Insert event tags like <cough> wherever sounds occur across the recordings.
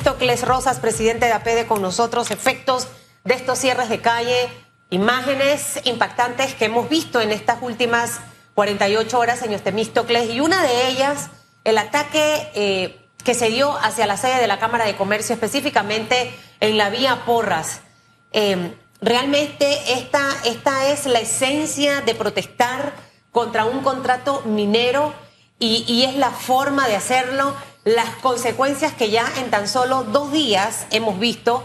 Temístocles Rosas, presidente de APD, con nosotros. Efectos de estos cierres de calle, imágenes impactantes que hemos visto en estas últimas 48 horas, señor Temístocles, y una de ellas, el ataque eh, que se dio hacia la sede de la Cámara de Comercio, específicamente en la vía Porras. Eh, realmente esta, esta es la esencia de protestar contra un contrato minero y, y es la forma de hacerlo, las consecuencias que ya en tan solo dos días hemos visto.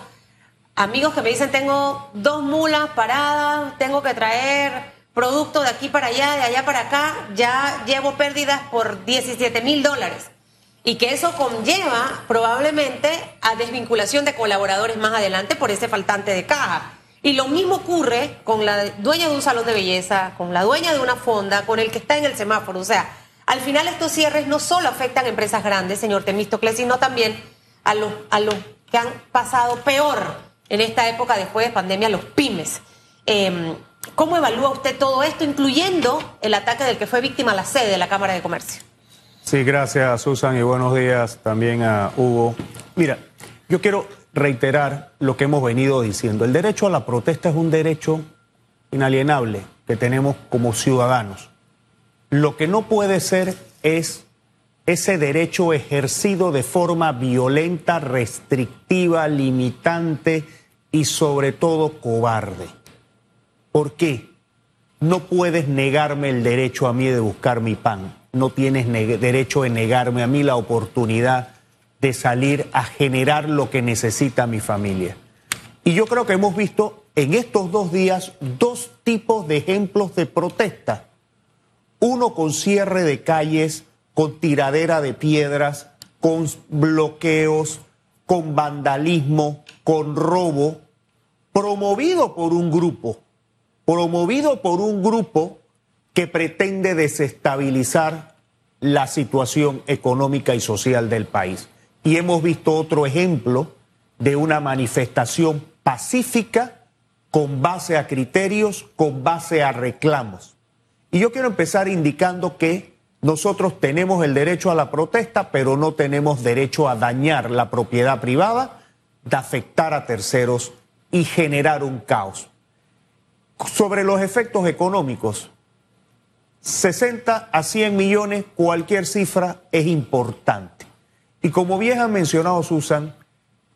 Amigos que me dicen, tengo dos mulas paradas, tengo que traer producto de aquí para allá, de allá para acá, ya llevo pérdidas por 17 mil dólares. Y que eso conlleva probablemente a desvinculación de colaboradores más adelante por ese faltante de caja. Y lo mismo ocurre con la dueña de un salón de belleza, con la dueña de una fonda, con el que está en el semáforo. O sea, al final estos cierres no solo afectan a empresas grandes, señor Temístocles, sino también a los, a los que han pasado peor en esta época después de pandemia, los pymes. Eh, ¿Cómo evalúa usted todo esto, incluyendo el ataque del que fue víctima la sede de la Cámara de Comercio? Sí, gracias Susan y buenos días también a Hugo. Mira, yo quiero reiterar lo que hemos venido diciendo. El derecho a la protesta es un derecho inalienable que tenemos como ciudadanos. Lo que no puede ser es ese derecho ejercido de forma violenta, restrictiva, limitante y sobre todo cobarde. ¿Por qué? No puedes negarme el derecho a mí de buscar mi pan. No tienes derecho de negarme a mí la oportunidad de salir a generar lo que necesita mi familia. Y yo creo que hemos visto en estos dos días dos tipos de ejemplos de protesta. Uno con cierre de calles, con tiradera de piedras, con bloqueos, con vandalismo, con robo, promovido por un grupo, promovido por un grupo que pretende desestabilizar la situación económica y social del país. Y hemos visto otro ejemplo de una manifestación pacífica con base a criterios, con base a reclamos. Y yo quiero empezar indicando que nosotros tenemos el derecho a la protesta, pero no tenemos derecho a dañar la propiedad privada, de afectar a terceros y generar un caos. Sobre los efectos económicos, 60 a 100 millones, cualquier cifra es importante. Y como bien ha mencionado Susan,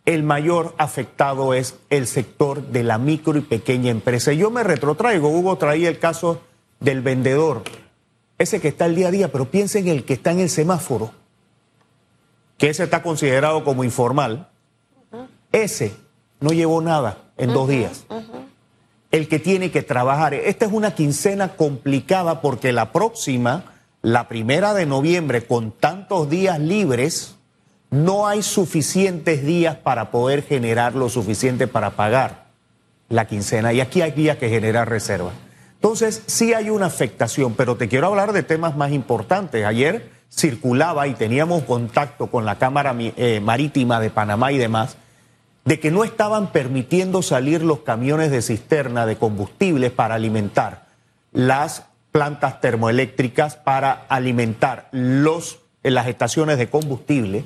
el mayor afectado es el sector de la micro y pequeña empresa. Yo me retrotraigo, Hugo traía el caso del vendedor, ese que está el día a día, pero piensen en el que está en el semáforo, que ese está considerado como informal. Ese no llevó nada en dos días. El que tiene que trabajar. Esta es una quincena complicada porque la próxima, la primera de noviembre, con tantos días libres, no hay suficientes días para poder generar lo suficiente para pagar la quincena y aquí hay días que generar reservas. Entonces, sí hay una afectación, pero te quiero hablar de temas más importantes. Ayer circulaba y teníamos contacto con la Cámara eh, Marítima de Panamá y demás, de que no estaban permitiendo salir los camiones de cisterna de combustibles para alimentar las plantas termoeléctricas, para alimentar los, las estaciones de combustible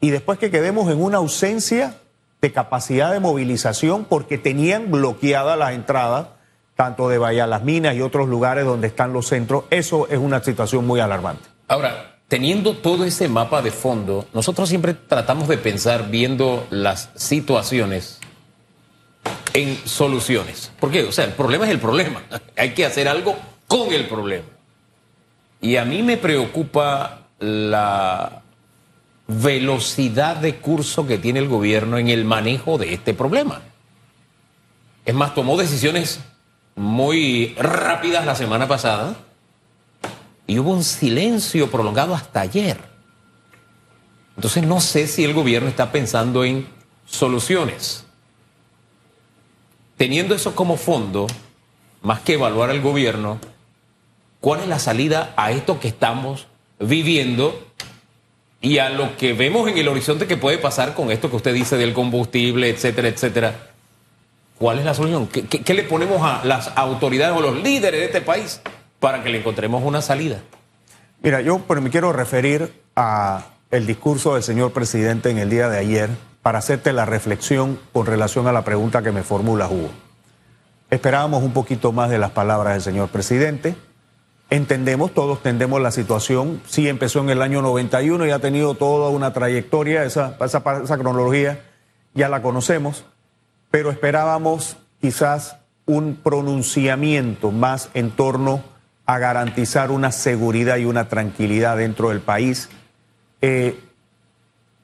y después que quedemos en una ausencia de capacidad de movilización porque tenían bloqueadas las entradas tanto de Bahía Las Minas y otros lugares donde están los centros, eso es una situación muy alarmante. Ahora, teniendo todo ese mapa de fondo, nosotros siempre tratamos de pensar viendo las situaciones en soluciones. ¿Por qué? O sea, el problema es el problema. <laughs> Hay que hacer algo con el problema. Y a mí me preocupa la velocidad de curso que tiene el gobierno en el manejo de este problema. Es más, tomó decisiones muy rápidas la semana pasada y hubo un silencio prolongado hasta ayer. Entonces no sé si el gobierno está pensando en soluciones. Teniendo eso como fondo, más que evaluar al gobierno, ¿cuál es la salida a esto que estamos viviendo y a lo que vemos en el horizonte que puede pasar con esto que usted dice del combustible, etcétera, etcétera. ¿Cuál es la solución? ¿Qué, le ponemos a las autoridades o los líderes de este país para que le encontremos una salida? Mira, yo me quiero referir a el discurso del señor presidente en el día de ayer, para hacerte la reflexión con relación a la pregunta que me formula Hugo. Esperábamos un poquito más de las palabras del señor presidente. Entendemos, todos tendemos la situación. Sí empezó en el año 91 y ha tenido toda una trayectoria, esa, esa cronología ya la conocemos, pero esperábamos quizás un pronunciamiento más en torno a garantizar una seguridad y una tranquilidad dentro del país. Eh,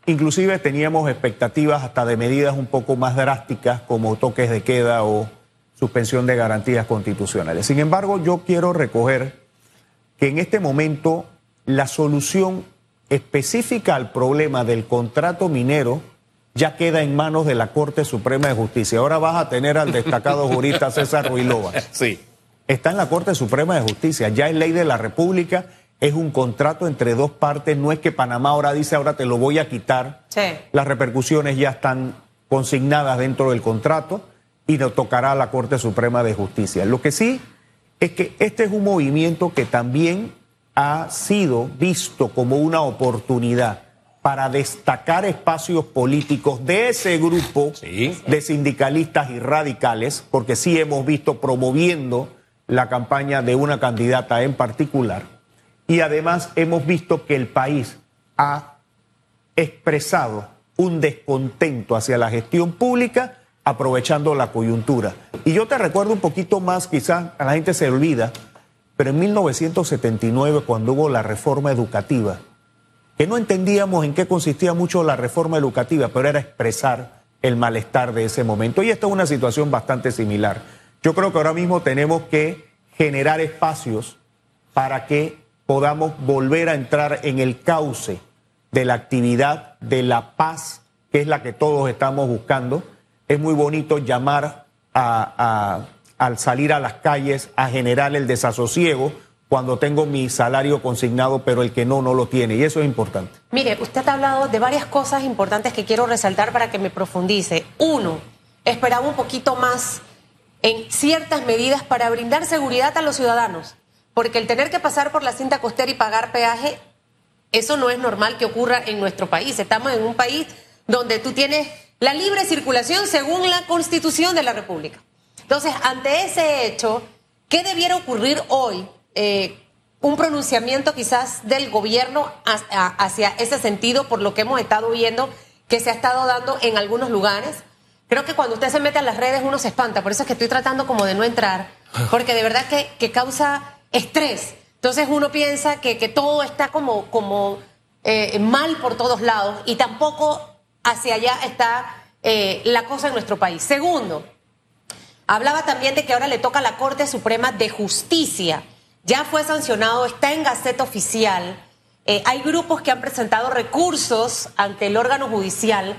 inclusive teníamos expectativas hasta de medidas un poco más drásticas como toques de queda o suspensión de garantías constitucionales. Sin embargo, yo quiero recoger que en este momento la solución específica al problema del contrato minero ya queda en manos de la Corte Suprema de Justicia. Ahora vas a tener al destacado <laughs> jurista César Ruilova. Sí. Está en la Corte Suprema de Justicia, ya es ley de la República, es un contrato entre dos partes, no es que Panamá ahora dice ahora te lo voy a quitar. Sí. Las repercusiones ya están consignadas dentro del contrato y nos tocará a la Corte Suprema de Justicia. Lo que sí es que este es un movimiento que también ha sido visto como una oportunidad para destacar espacios políticos de ese grupo Sí. de sindicalistas y radicales, porque sí hemos visto promoviendo la campaña de una candidata en particular. Y además hemos visto que el país ha expresado un descontento hacia la gestión pública aprovechando la coyuntura. Y yo te recuerdo un poquito más, quizás a la gente se olvida, pero en 1979, cuando hubo la reforma educativa, que no entendíamos en qué consistía mucho la reforma educativa, pero era expresar el malestar de ese momento. Y esta es una situación bastante similar. Yo creo que ahora mismo tenemos que generar espacios para que podamos volver a entrar en el cauce de la actividad de la paz, que es la que todos estamos buscando. Es muy bonito llamar a, al salir a las calles a generar el desasosiego cuando tengo mi salario consignado, pero el que no, no lo tiene. Y eso es importante. Mire, usted ha hablado de varias cosas importantes que quiero resaltar para que me profundice. Uno, esperaba un poquito más en ciertas medidas para brindar seguridad a los ciudadanos, porque el tener que pasar por la cinta costera y pagar peaje, eso no es normal que ocurra en nuestro país. Estamos en un país donde tú tienes la libre circulación según la constitución de la República. Entonces, ante ese hecho, ¿qué debiera ocurrir hoy? Eh, un pronunciamiento quizás del gobierno hacia ese sentido, por lo que hemos estado viendo que se ha estado dando en algunos lugares. Creo que cuando usted se mete a las redes uno se espanta, por eso es que estoy tratando como de no entrar, <laughs> porque de verdad que, que causa estrés. Entonces uno piensa que, que todo está como, como eh, mal por todos lados y tampoco hacia allá está eh, la cosa en nuestro país. Segundo, hablaba también de que ahora le toca a la Corte Suprema de Justicia. Ya fue sancionado, está en Gaceta Oficial. Eh, hay grupos que han presentado recursos ante el órgano judicial.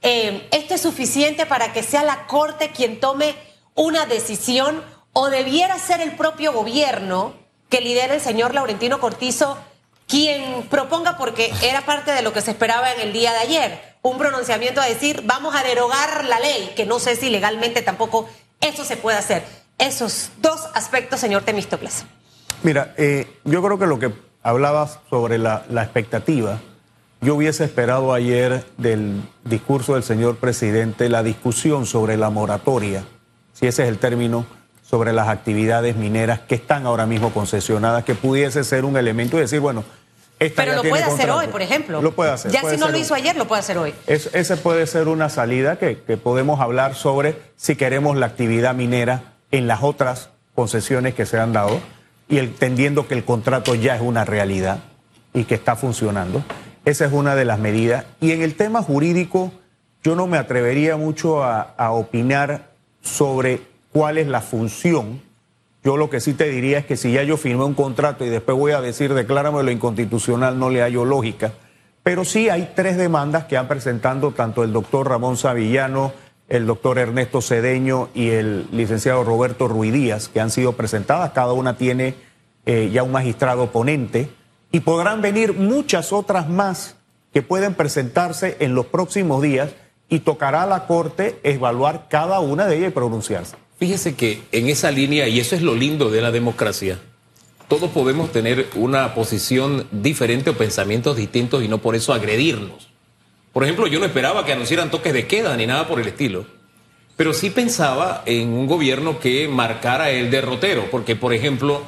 Eh, ¿Esto es suficiente para que sea la Corte quien tome una decisión o debiera ser el propio gobierno que lidera el señor Laurentino Cortizo quien proponga, porque era parte de lo que se esperaba en el día de ayer, un pronunciamiento a decir vamos a derogar la ley, que no sé si legalmente tampoco eso se puede hacer. Esos dos aspectos, señor Temístocles. Mira, eh, yo creo que lo que hablabas sobre la, la, expectativa, yo hubiese esperado ayer del discurso del señor presidente la discusión sobre la moratoria, si ese es el término, sobre las actividades mineras que están ahora mismo concesionadas, que pudiese ser un elemento y decir, bueno, esta Pero lo puede hacer contrato. hoy, por ejemplo. Lo puede hacer. Ya puede si no lo hizo ayer, lo puede hacer hoy. es- ese puede ser una salida que, que podemos hablar sobre si queremos la actividad minera en las otras concesiones que se han dado y entendiendo que el contrato ya es una realidad y que está funcionando. Esa es una de las medidas. Y en el tema jurídico, yo no me atrevería mucho a, opinar sobre cuál es la función. Yo lo que sí te diría es que si ya yo firmé un contrato y después voy a decir declárame lo inconstitucional, no le hallo lógica. Pero sí hay tres demandas que han presentado tanto el doctor Ramón Savillano, el doctor Ernesto Cedeño y el licenciado Roberto Ruidíaz, que han sido presentadas. Cada una tiene eh, ya un magistrado ponente y podrán venir muchas otras más que pueden presentarse en los próximos días y tocará a la Corte evaluar cada una de ellas y pronunciarse. Fíjese que en esa línea, y eso es lo lindo de la democracia, todos podemos tener una posición diferente o pensamientos distintos y no por eso agredirnos. Por ejemplo, yo no esperaba que anunciaran toques de queda ni nada por el estilo. Pero sí pensaba en un gobierno que marcara el derrotero, porque, por ejemplo,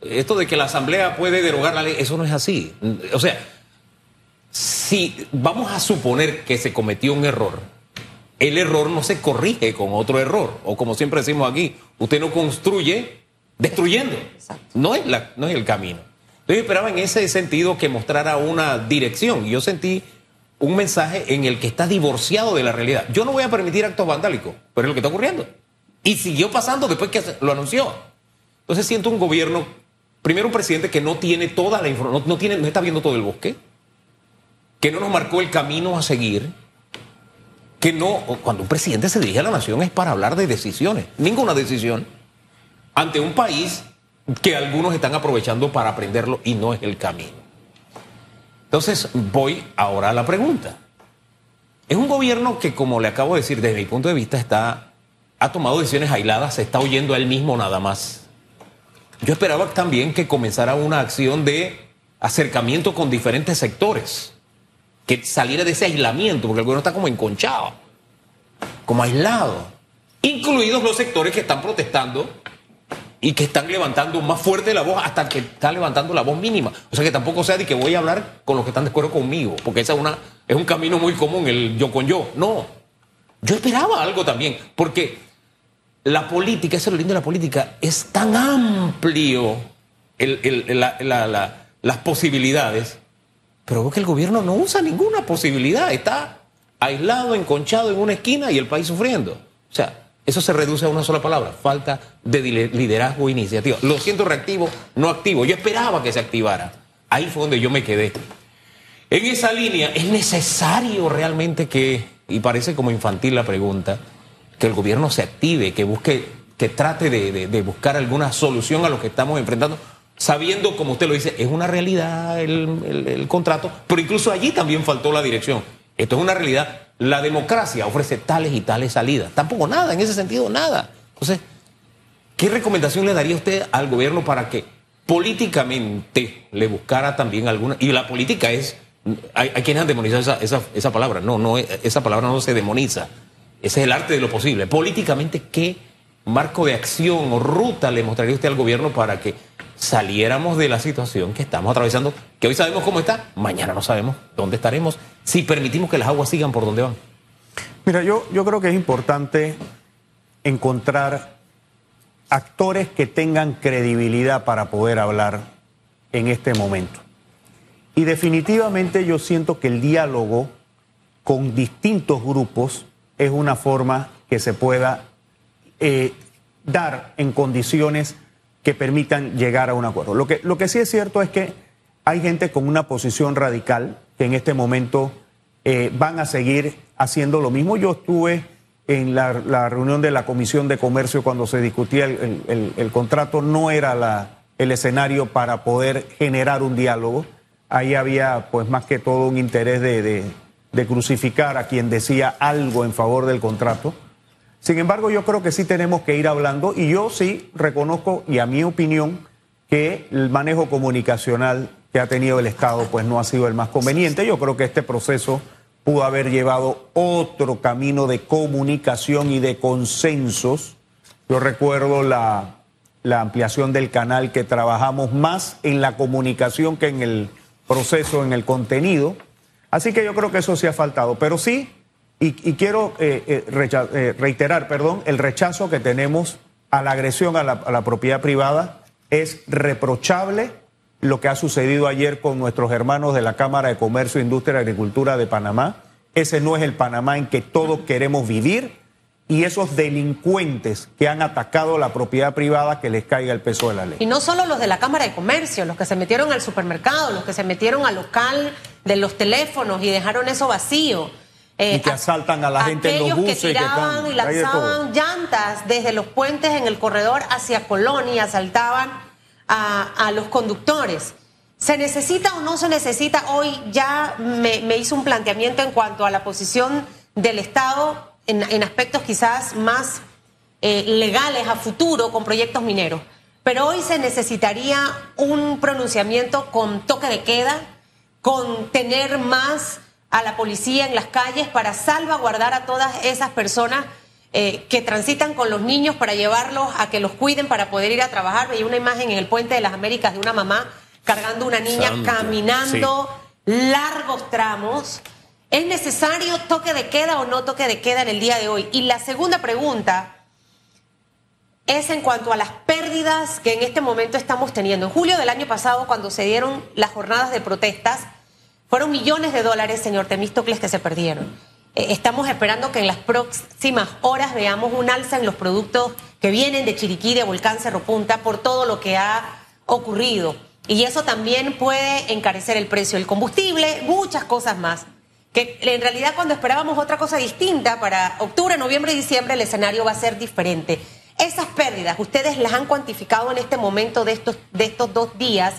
esto de que la Asamblea puede derogar la ley, eso no es así. O sea, si vamos a suponer que se cometió un error, el error no se corrige con otro error. O como siempre decimos aquí, usted no construye destruyendo. No es, la, no es el camino. Yo esperaba en ese sentido que mostrara una dirección. Yo sentí un mensaje en el que está divorciado de la realidad. Yo no voy a permitir actos vandálicos, pero es lo que está ocurriendo. Y siguió pasando después que lo anunció. Entonces siento un gobierno, primero un presidente que no tiene toda la información, no, está viendo todo el bosque, que no nos marcó el camino a seguir que no, cuando un presidente se dirige a la nación es para hablar de decisiones, ninguna decisión, ante un país que algunos están aprovechando para aprenderlo y no es el camino. Entonces voy ahora a la pregunta. Es un gobierno que, como le acabo de decir, desde mi punto de vista, está, ha tomado decisiones aisladas, se está oyendo a él mismo nada más. Yo esperaba también que comenzara una acción de acercamiento con diferentes sectores que saliera de ese aislamiento, porque el gobierno está como enconchado, como aislado, incluidos los sectores que están protestando y que están levantando más fuerte la voz hasta que está levantando la voz mínima. O sea que tampoco sea de que voy a hablar con los que están de acuerdo conmigo, porque esa es, una, es un camino muy común, el yo con yo. No, yo esperaba algo también, porque la política, eso es lo lindo de la política, es tan amplio las posibilidades pero veo que el gobierno no usa ninguna posibilidad, está aislado, enconchado en una esquina y el país sufriendo. O sea, eso se reduce a una sola palabra, falta de liderazgo e iniciativa. Lo siento reactivo, no activo. Yo esperaba que se activara. Ahí fue donde yo me quedé. En esa línea, ¿es necesario realmente que, y parece como infantil la pregunta, que el gobierno se active, que busque, que trate de buscar alguna solución a lo que estamos enfrentando? sabiendo, como usted lo dice, es una realidad el, contrato, pero incluso allí también faltó la dirección. Esto es una realidad. La democracia ofrece tales y tales salidas. Tampoco nada, en ese sentido, nada. Entonces, ¿qué recomendación le daría usted al gobierno para que políticamente le buscara también alguna... Y la política es... Hay, quienes han demonizado esa, esa, esa, palabra. No, no, esa palabra no se demoniza. Ese es el arte de lo posible. Políticamente, ¿qué marco de acción o ruta le mostraría usted al gobierno para que saliéramos de la situación que estamos atravesando, que hoy sabemos cómo está, mañana no sabemos dónde estaremos, si permitimos que las aguas sigan por donde van. Mira, yo, yo creo que es importante encontrar actores que tengan credibilidad para poder hablar en este momento. Y definitivamente yo siento que el diálogo con distintos grupos es una forma que se pueda eh, dar en condiciones que permitan llegar a un acuerdo. Lo que, lo que sí es cierto es que hay gente con una posición radical que en este momento eh, van a seguir haciendo lo mismo. Yo estuve en la, reunión de la Comisión de Comercio cuando se discutía el, contrato, no era el escenario para poder generar un diálogo. Ahí había pues más que todo un interés de crucificar a quien decía algo en favor del contrato. Sin embargo, yo creo que sí tenemos que ir hablando y yo sí reconozco, y a mi opinión, que el manejo comunicacional que ha tenido el Estado pues no ha sido el más conveniente. Yo creo que este proceso pudo haber llevado otro camino de comunicación y de consensos. Yo recuerdo la, ampliación del canal que trabajamos más en la comunicación que en el proceso, en el contenido. Así que yo creo que eso sí ha faltado. Pero sí, y, quiero eh, eh, eh, reiterar, perdón, el rechazo que tenemos a la agresión a la, propiedad privada es reprochable lo que ha sucedido ayer con nuestros hermanos de la Cámara de Comercio, Industria y Agricultura de Panamá. Ese no es el Panamá en que todos queremos vivir y esos delincuentes que han atacado la propiedad privada que les caiga el peso de la ley. Y no solo los de la Cámara de Comercio, los que se metieron al supermercado, los que se metieron al local de los teléfonos y dejaron eso vacío y que eh, asaltan a la gente en los buses. que tiraban y lanzaban llantas desde los puentes en el corredor hacia Colón y asaltaban a, los conductores. ¿Se necesita o no se necesita? Hoy ya me, hizo un planteamiento en cuanto a la posición del Estado en, aspectos quizás más eh, legales a futuro con proyectos mineros. Pero hoy se necesitaría un pronunciamiento con toque de queda, con tener más a la policía en las calles para salvaguardar a todas esas personas eh, que transitan con los niños para llevarlos a que los cuiden para poder ir a trabajar. Veía una imagen en el Puente de las Américas de una mamá cargando una niña caminando largos tramos. ¿Es necesario toque de queda o no toque de queda en el día de hoy? Y la segunda pregunta es en cuanto a las pérdidas que en este momento estamos teniendo. En julio del año pasado, cuando se dieron las jornadas de protestas, fueron millones de dólares, señor Temístocles, que se perdieron. Eh, estamos esperando que en las próximas horas veamos un alza en los productos que vienen de Chiriquí, de Volcán Cerro Punta, por todo lo que ha ocurrido. Y eso también puede encarecer el precio del combustible, muchas cosas más. Que en realidad cuando esperábamos otra cosa distinta, para octubre, noviembre y diciembre el escenario va a ser diferente. Esas pérdidas, ¿ustedes las han cuantificado en este momento de estos, de estos dos días?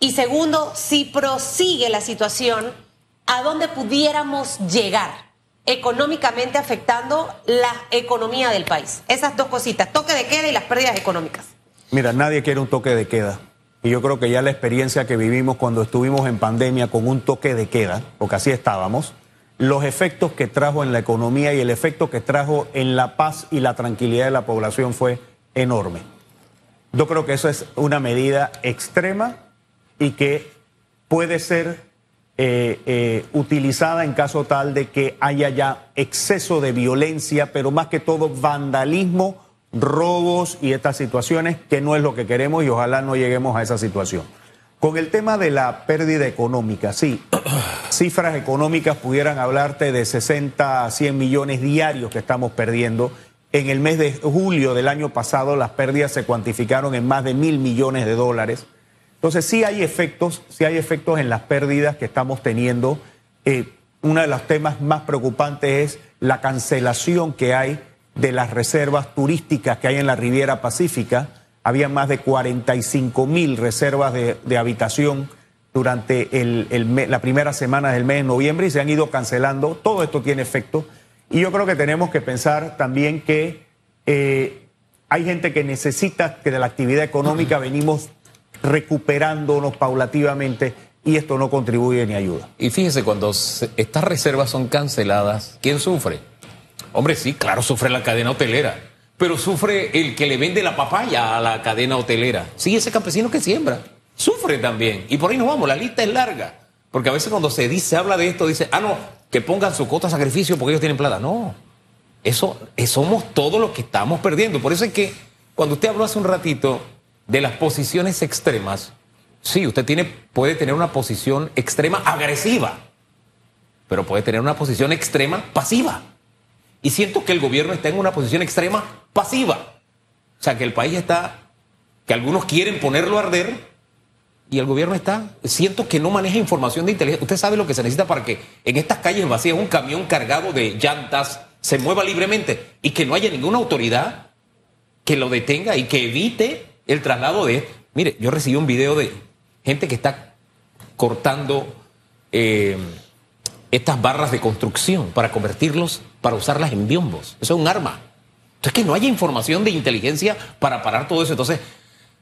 Y segundo, si prosigue la situación, ¿a dónde pudiéramos llegar económicamente afectando la economía del país? Esas dos cositas, toque de queda y las pérdidas económicas. Mira, nadie quiere un toque de queda. Y yo creo que ya la experiencia que vivimos cuando estuvimos en pandemia con un toque de queda, porque así estábamos, los efectos que trajo en la economía y el efecto que trajo en la paz y la tranquilidad de la población fue enorme. Yo creo que eso es una medida extrema y que puede ser eh, eh, utilizada en caso tal de que haya ya exceso de violencia, pero más que todo vandalismo, robos y estas situaciones, que no es lo que queremos y ojalá no lleguemos a esa situación. Con el tema de la pérdida económica, sí, <clears throat> cifras económicas pudieran hablarte de 60 a 100 millones diarios que estamos perdiendo. En el mes de julio del año pasado las pérdidas se cuantificaron en más de mil millones de dólares. Entonces sí hay efectos, sí hay efectos en las pérdidas que estamos teniendo. Eh, uno de los temas más preocupantes es la cancelación que hay de las reservas turísticas que hay en la Riviera Pacífica. Había más de 45 mil reservas de, habitación durante la primera semana del mes de noviembre y se han ido cancelando. Todo esto tiene efecto. Y yo creo que tenemos que pensar también que eh, hay gente que necesita que de la actividad económica <clears throat> venimos recuperándonos paulativamente y esto no contribuye ni ayuda. Y fíjese, cuando estas reservas son canceladas, ¿quién sufre? Hombre, sí, claro, sufre la cadena hotelera, pero sufre el que le vende la papaya a la cadena hotelera. Sí, ese campesino que siembra, sufre también. Y por ahí nos vamos, la lista es larga. Porque a veces cuando se dice, habla de esto, dice, ah, no, que pongan su cota de sacrificio porque ellos tienen plata. No, eso, somos todos los que estamos perdiendo. Por eso es que cuando usted habló hace un ratito de las posiciones extremas, sí, usted tiene, puede tener una posición extrema agresiva, pero puede tener una posición extrema pasiva. Y siento que el gobierno está en una posición extrema pasiva. O sea, que el país está, que algunos quieren ponerlo a arder y el gobierno está, siento que no maneja información de inteligencia. Usted sabe lo que se necesita para que en estas calles vacías un camión cargado de llantas se mueva libremente y que no haya ninguna autoridad que lo detenga y que evite el traslado de... Mire, yo recibí un video de gente que está cortando eh, estas barras de construcción para convertirlos, para usarlas en biombos. Eso es un arma. Entonces, que no haya información de inteligencia para parar todo eso. Entonces,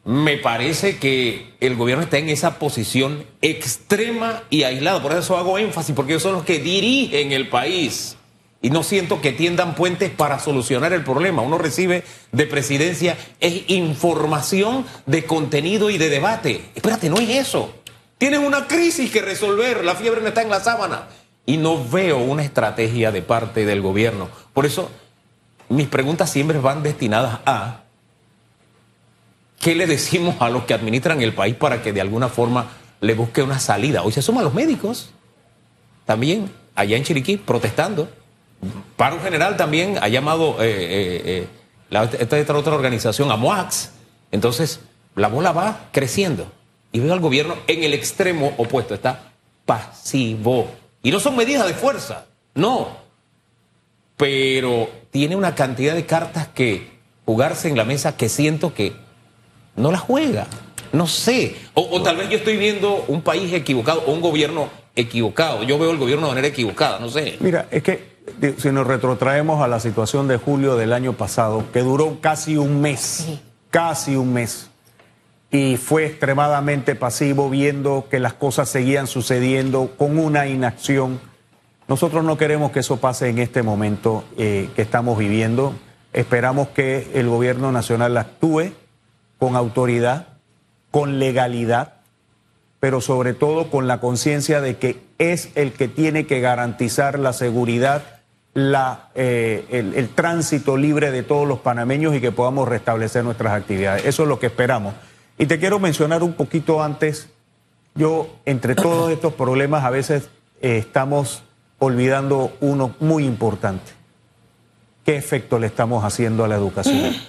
me parece que el gobierno está en esa posición extrema y aislada. Por eso hago énfasis, porque ellos son los que dirigen el país y no siento que tiendan puentes para solucionar el problema. Uno recibe de presidencia es información de contenido y de debate. Espérate, no es eso. Tienes una crisis que resolver, la fiebre no está en la sábana. Y no veo una estrategia de parte del gobierno. Por eso mis preguntas siempre van destinadas a qué le decimos a los que administran el país para que de alguna forma le busque una salida. Hoy se suman los médicos, también allá en Chiriquí, protestando Paro General también ha llamado eh, eh, eh, esta, otra organización a MOAX. Entonces, la bola va creciendo. Y veo al gobierno en el extremo opuesto, está pasivo. Y no son medidas de fuerza, no. Pero tiene una cantidad de cartas que jugarse en la mesa que siento que no la juega. No sé. O, o tal vez yo estoy viendo un país equivocado o un gobierno equivocado. Yo veo el gobierno de manera equivocada, no sé. Mira, es que si nos retrotraemos a la situación de julio del año pasado, que duró casi un mes, casi un mes, y fue extremadamente pasivo viendo que las cosas seguían sucediendo con una inacción, Nosotros no queremos que eso pase en este momento eh, que estamos viviendo. Esperamos que el gobierno nacional actúe con autoridad, con legalidad, pero sobre todo con la conciencia de que es el que tiene que garantizar la seguridad, la, eh, el, el tránsito libre de todos los panameños y que podamos restablecer nuestras actividades. Eso es lo que esperamos. Y te quiero mencionar un poquito antes, yo entre todos estos problemas a veces eh, estamos olvidando uno muy importante. ¿Qué efecto le estamos haciendo a la educación? <clears throat>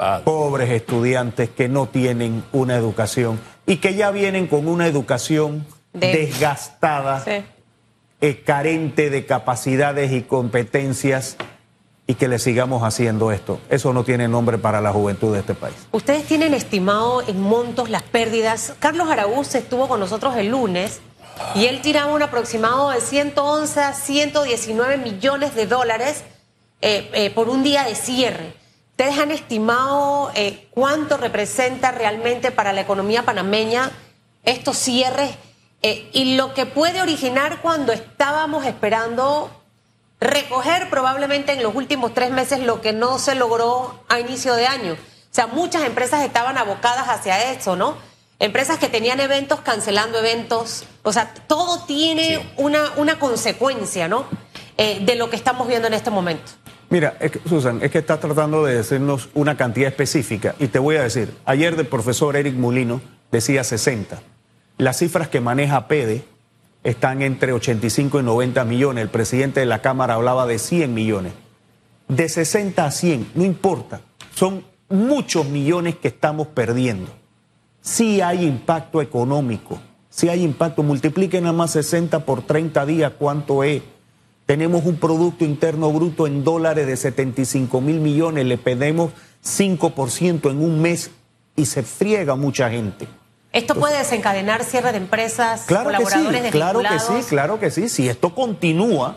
Ah, Pobres estudiantes que no tienen una educación y que ya vienen con una educación De- desgastada, Sí. Eh, carente de capacidades y competencias y que le sigamos haciendo esto. Eso no tiene nombre para la juventud de este país. Ustedes tienen estimado en montos las pérdidas. Carlos Araúz estuvo con nosotros el lunes y él tiraba un aproximado de 111 a 119 millones de dólares eh, eh, por un día de cierre. ¿Ustedes han estimado eh, cuánto representa realmente para la economía panameña estos cierres eh, y lo que puede originar cuando estábamos esperando recoger probablemente en los últimos tres meses lo que no se logró a inicio de año. O sea, muchas empresas estaban abocadas hacia eso, ¿no? Empresas que tenían eventos cancelando eventos. O sea, todo tiene Sí. una, una consecuencia, ¿no? Eh, de lo que estamos viendo en este momento. Mira, es que, Susan, es que estás tratando de decirnos una cantidad específica y te voy a decir, ayer el profesor Eric Mulino decía 60. Las cifras que maneja PEDE están entre 85 y 90 millones. El presidente de la Cámara hablaba de 100 millones. De 60 a 100, no importa, son muchos millones que estamos perdiendo. Sí hay impacto económico, sí hay impacto. Multipliquen nada más 60 por 30 días, ¿cuánto es? Tenemos un Producto Interno Bruto en dólares de 75 mil millones, le pedimos 5% en un mes y se friega mucha gente. Esto puede desencadenar cierre de empresas, Claro que sí, colaboradores claro que sí, claro que sí. Si esto continúa,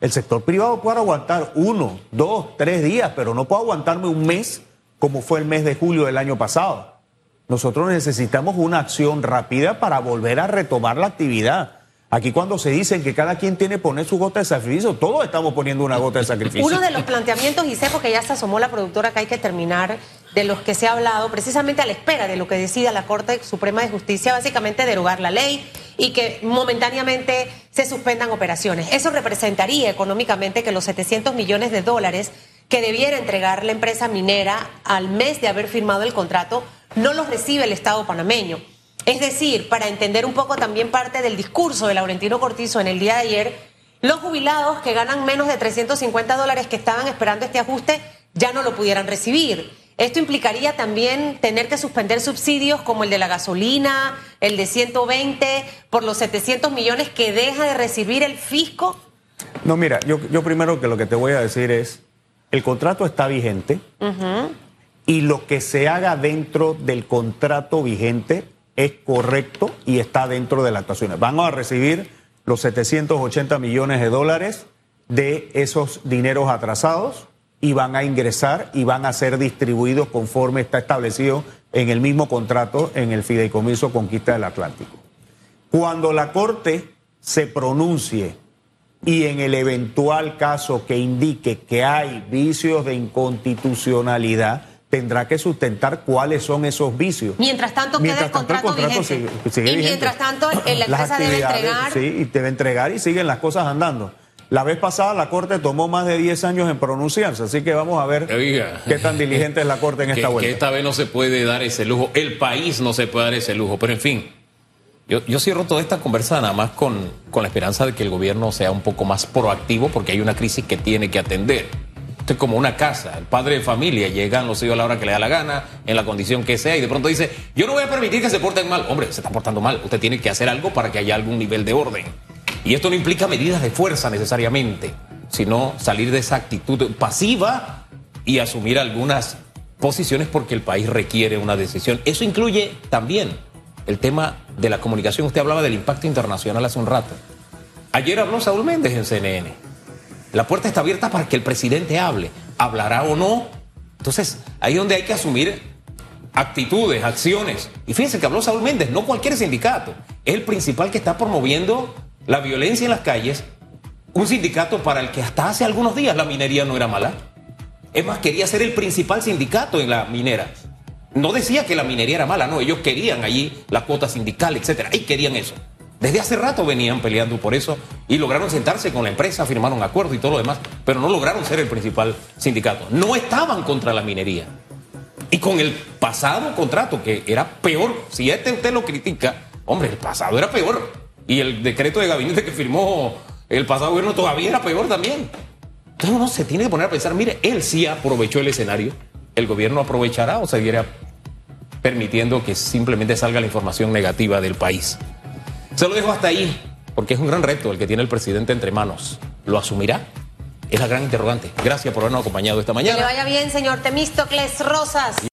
el sector privado puede aguantar uno, dos, tres días, pero no puede aguantarme un mes como fue el mes de julio del año pasado. Nosotros necesitamos una acción rápida para volver a retomar la actividad. Aquí cuando se dicen que cada quien tiene que poner su gota de sacrificio, todos estamos poniendo una gota de sacrificio. Uno de los planteamientos, y sé porque ya se asomó la productora que hay que terminar, de los que se ha hablado, precisamente a la espera de lo que decida la Corte Suprema de Justicia, básicamente derogar la ley y que momentáneamente se suspendan operaciones. Eso representaría económicamente que los 700 millones de dólares que debiera entregar la empresa minera al mes de haber firmado el contrato no los recibe el Estado panameño. Es decir, para entender un poco también parte del discurso de Laurentino Cortizo en el día de ayer, los jubilados que ganan menos de 350 dólares que estaban esperando este ajuste ya no lo pudieran recibir. Esto implicaría también tener que suspender subsidios como el de la gasolina, el de 120, por los 700 millones que deja de recibir el fisco. No, mira, yo, yo primero que lo que te voy a decir es, el contrato está vigente y lo que se haga dentro del contrato vigente es correcto y está dentro de las actuaciones. Van a recibir los 780 millones de dólares de esos dineros atrasados y van a ingresar y van a ser distribuidos conforme está establecido en el mismo contrato en el Fideicomiso Conquista del Atlántico. Cuando la Corte se pronuncie y en el eventual caso que indique que hay vicios de inconstitucionalidad, tendrá que sustentar cuáles son esos vicios. Mientras tanto queda el tanto, contrato, vigente. sigue- sigue y vigente. mientras tanto eh, la <clears throat> empresa debe entregar Sí, y debe entregar y siguen las cosas andando. La vez pasada la Corte tomó más de 10 años en pronunciarse, así que vamos a ver Oiga. qué tan diligente es la Corte en que, esta que vuelta. esta vez no se puede dar ese lujo, el país no se puede dar ese lujo, pero en fin, yo, yo cierro toda esta conversa nada más con, con la esperanza de que el gobierno sea un poco más proactivo porque hay una crisis que tiene que atender. Es como una casa, el padre de familia, llegan los hijos a la hora que le da la gana, en la condición que sea, y de pronto dice, yo no voy a permitir que se porten mal. Hombre, se está portando mal, usted tiene que hacer algo para que haya algún nivel de orden. Y esto no implica medidas de fuerza necesariamente, sino salir de esa actitud pasiva y asumir algunas posiciones porque el país requiere una decisión. Eso incluye también el tema de la comunicación. Usted hablaba del impacto internacional hace un rato. Ayer habló Saúl Méndez en CNN. La puerta está abierta para que el presidente hable. ¿Hablará o no? Entonces, ahí es donde hay que asumir actitudes, acciones. Y fíjense que habló Saúl Méndez, no cualquier sindicato. Es el principal que está promoviendo la violencia en las calles un sindicato para el que hasta hace algunos días la minería no era mala. Es más, quería ser el principal sindicato en la minera. No decía que la minería era mala, no, ellos querían allí la cuota sindical, etcétera, y querían eso. Desde hace rato venían peleando por eso y lograron sentarse con la empresa, firmaron acuerdo y todo lo demás, pero no lograron ser el principal sindicato. No estaban contra la minería. Y con el pasado contrato, que era peor, si este usted lo critica, hombre, el pasado era peor. Y el decreto de gabinete que firmó el pasado gobierno todavía era peor también. Entonces uno se tiene que poner a pensar, mire, él sí aprovechó el escenario, el gobierno aprovechará o seguirá permitiendo que simplemente salga la información negativa del país. Se lo dejo hasta ahí, porque es un gran reto el que tiene el presidente entre manos. ¿Lo asumirá? Es la gran interrogante. Gracias por habernos acompañado esta Que mañana. le vaya bien, señor Temístocles Rosas.